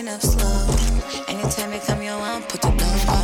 enough slow. Anytime you come, your one, put the door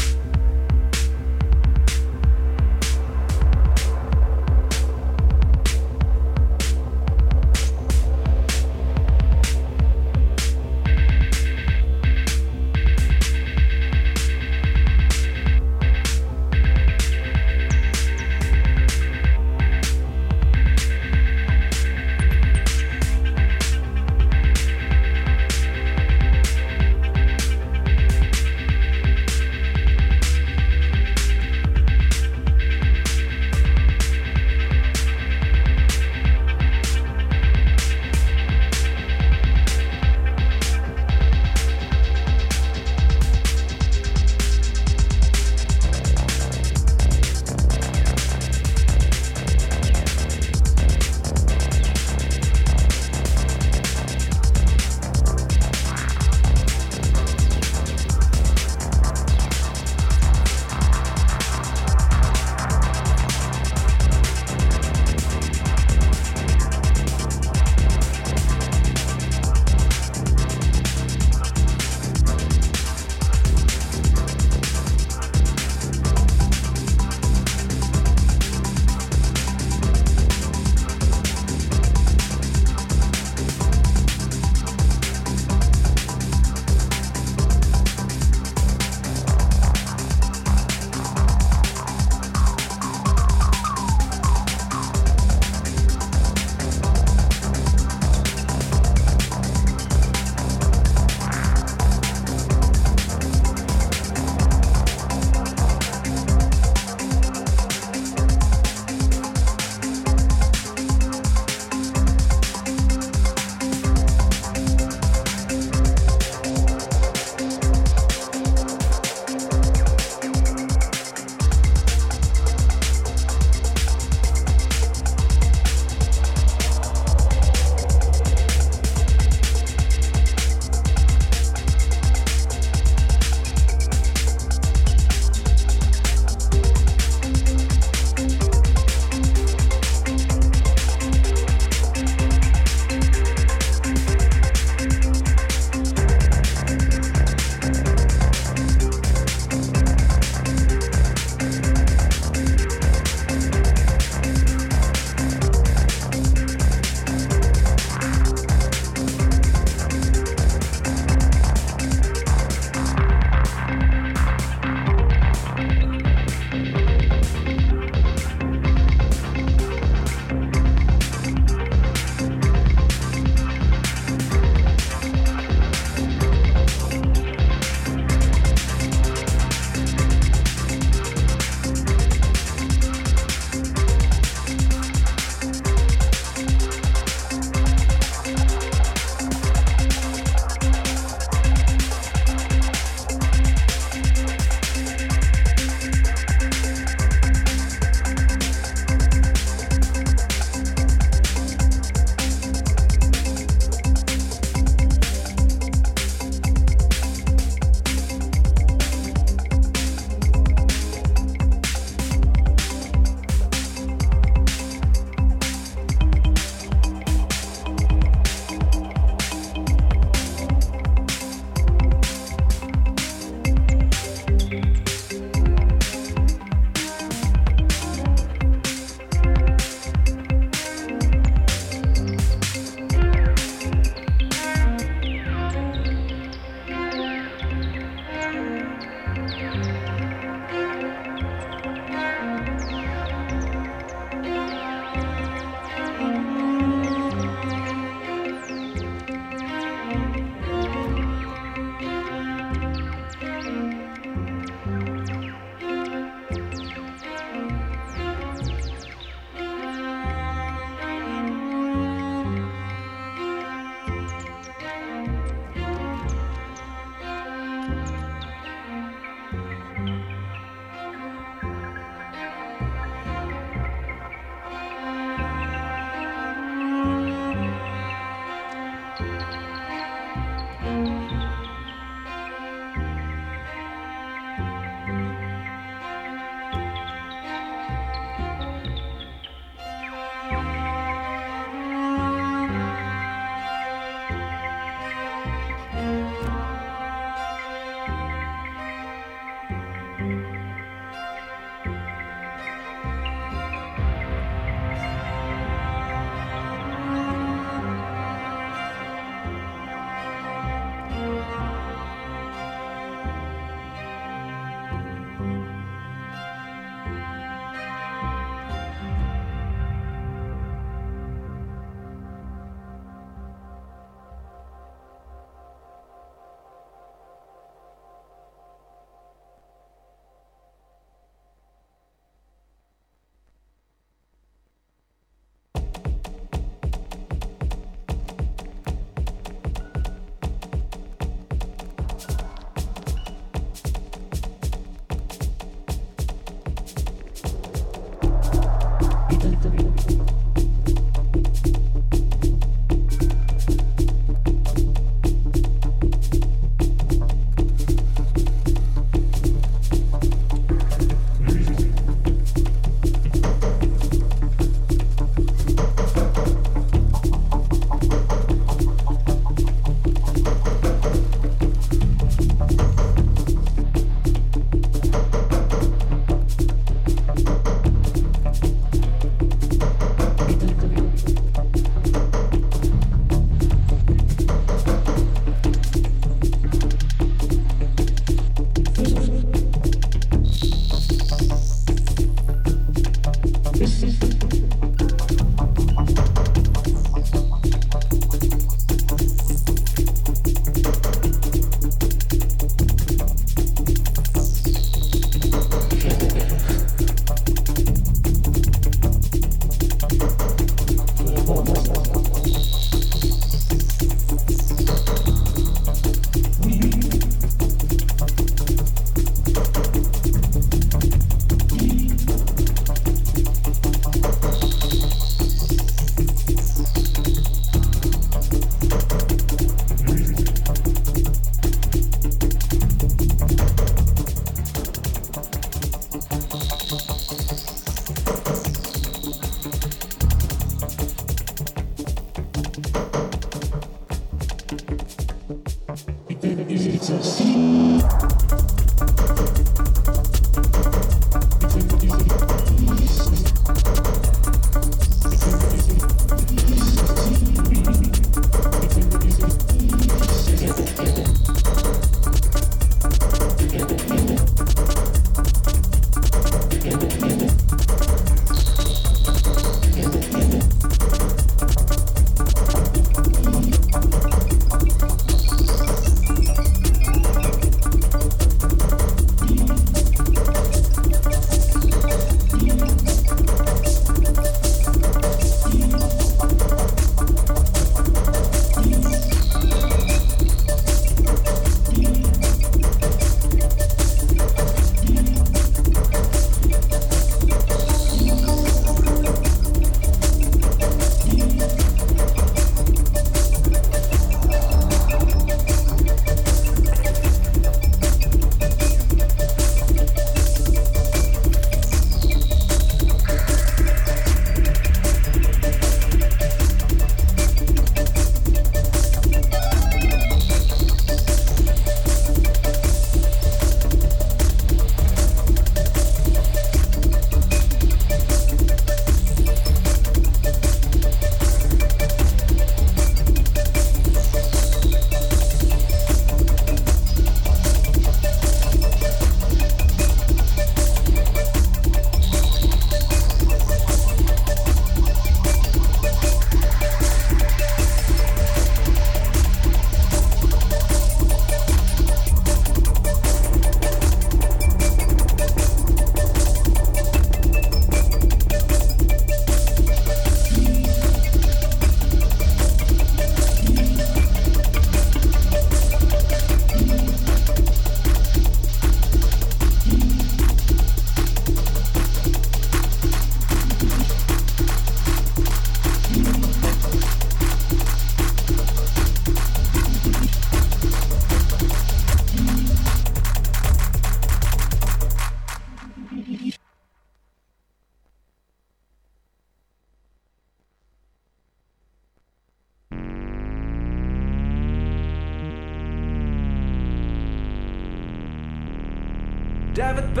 David B.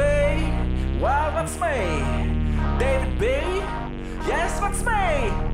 Well, that's me. David B. Yes, that's me.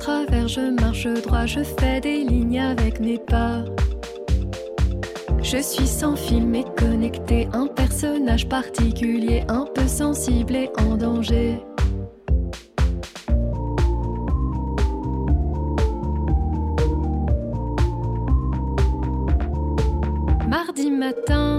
travers, je marche droit, je fais des lignes avec mes pas. Je suis sans fil et connecté, un personnage particulier, un peu sensible et en danger. Mardi matin.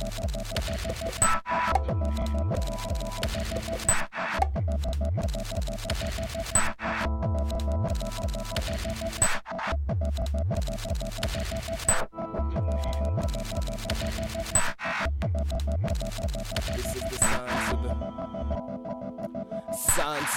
Thank you.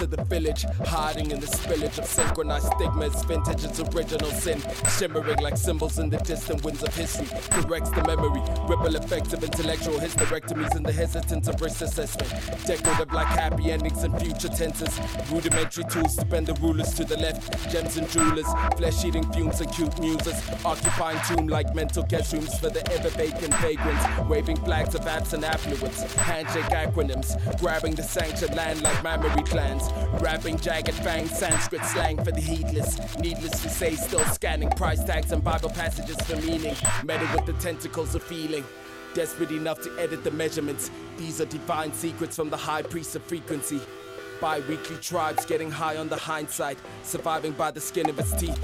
Of the village, hiding in the spillage of synchronized stigmas. Vintage its original sin, shimmering like symbols in the distant winds of history. Corrects the memory, ripple effects of intellectual hysterectomies and the hesitance of risk assessment. Decorative like happy endings and future tenses. Rudimentary tools to bend the rulers to the left. Gems and jewelers, flesh eating fumes and cute muses. Occupying tomb like mental guest rooms for the ever vacant vagrants. Waving flags of absent affluence. Handshake acronyms, grabbing the sanctioned land like mammary glands. Rapping jagged fangs, Sanskrit slang for the heedless. Needless to say, still scanning price tags and Bible passages for meaning. Metal with the tentacles of feeling. Desperate enough to edit the measurements. These are divine secrets from the high priest of frequency. Bi-weekly tribes getting high on the hindsight, surviving by the skin of its teeth.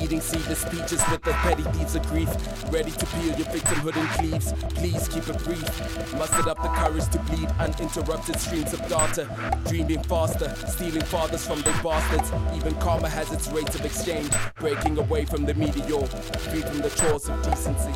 Eating seedless peaches with the petty thieves of grief. Ready to peel your victimhood in cleaves. Please keep it brief. Mustered up the courage to bleed uninterrupted streams of data. Dreaming faster, stealing fathers from their bastards. Even karma has its rates of exchange. Breaking away from the meteor, free from the chores of decency.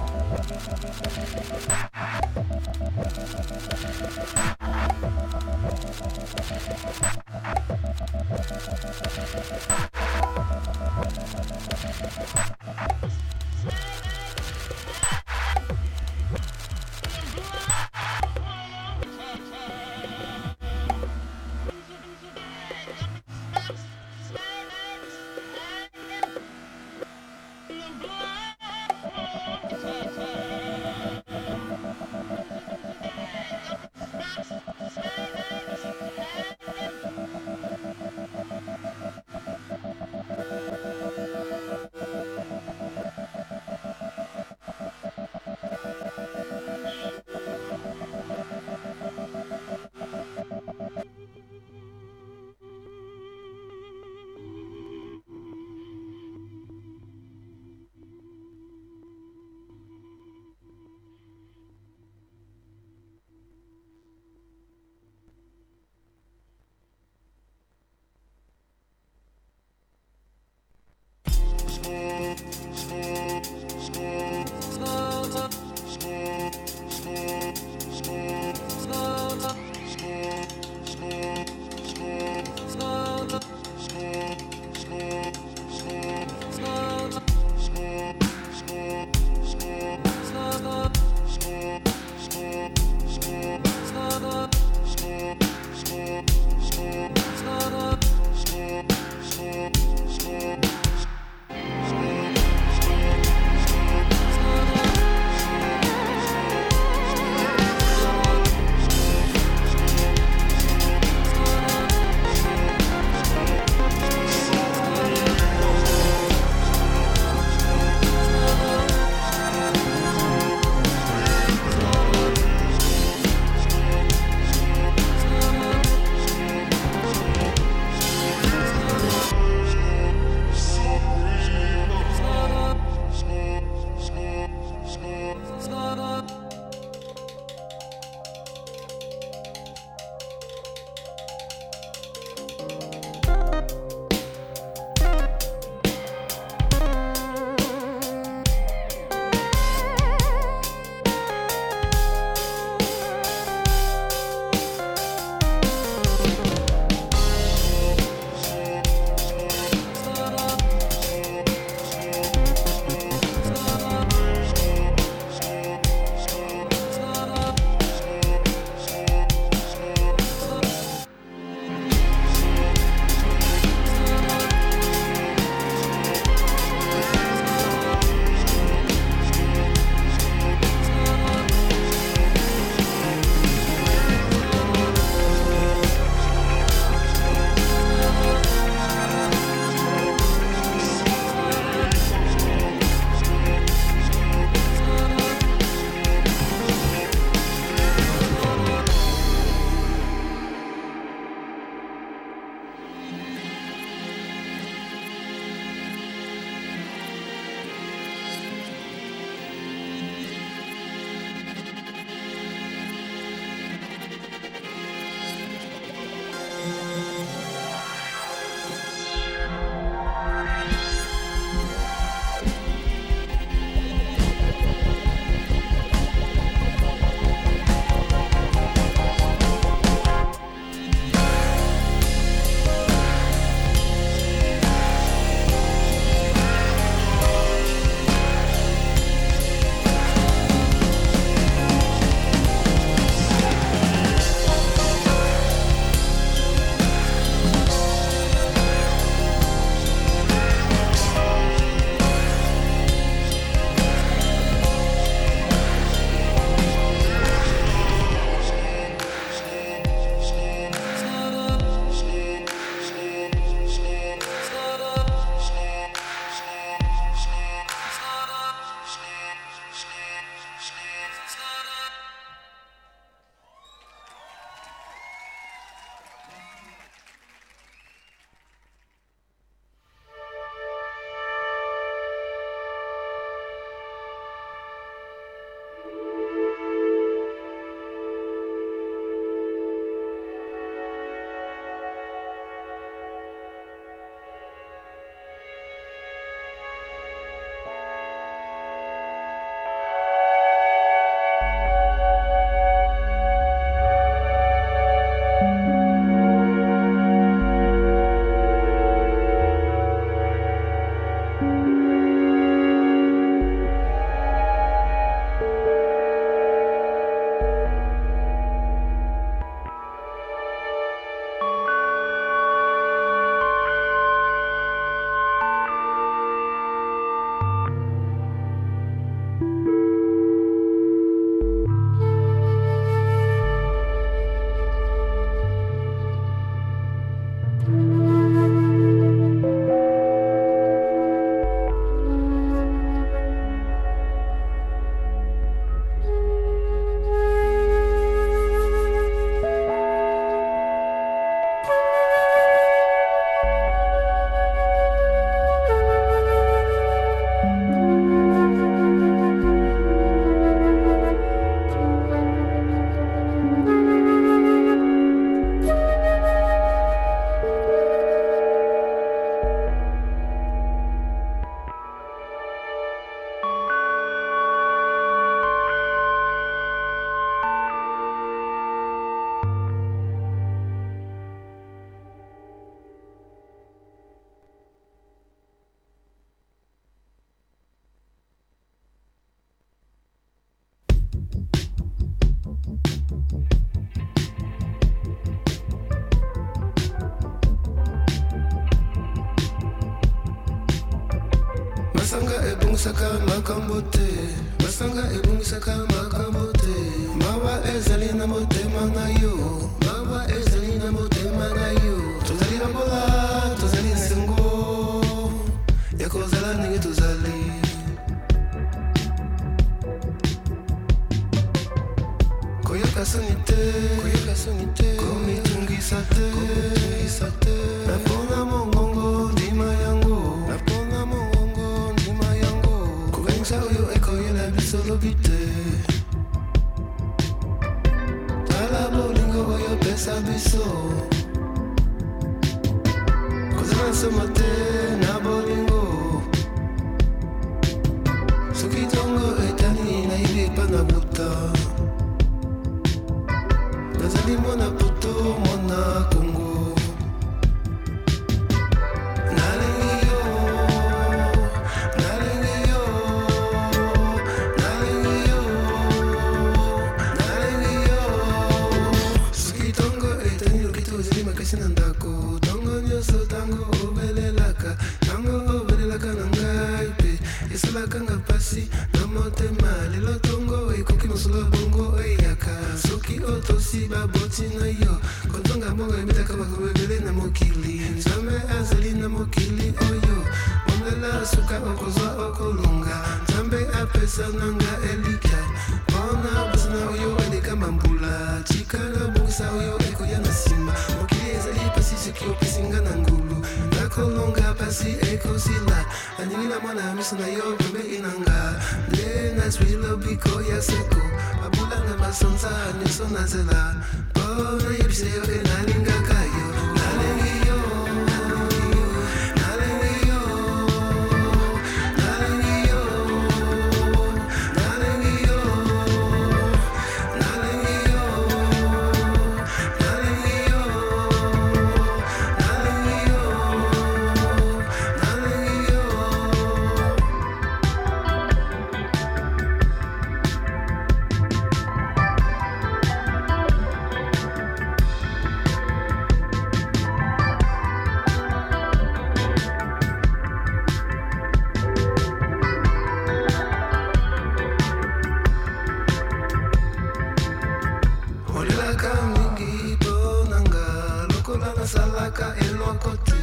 Salaka eloko te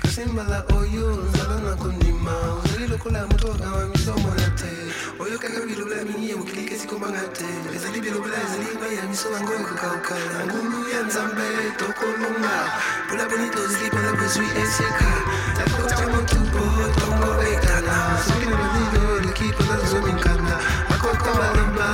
kasi mbala oyo ozala na kondima. Ozali lokola moto akanga miso mona te oyokaka bilobela mingi ya mokili kesi kobanga te ezali bilobela ezali mai ya miso yango ekokauka na ngulu ya nzambe tokolonga mpona poni tozli mpona bozwi esika takota motupo tongo etala soki na malili oyo oleki mpona tozomikana akota baloba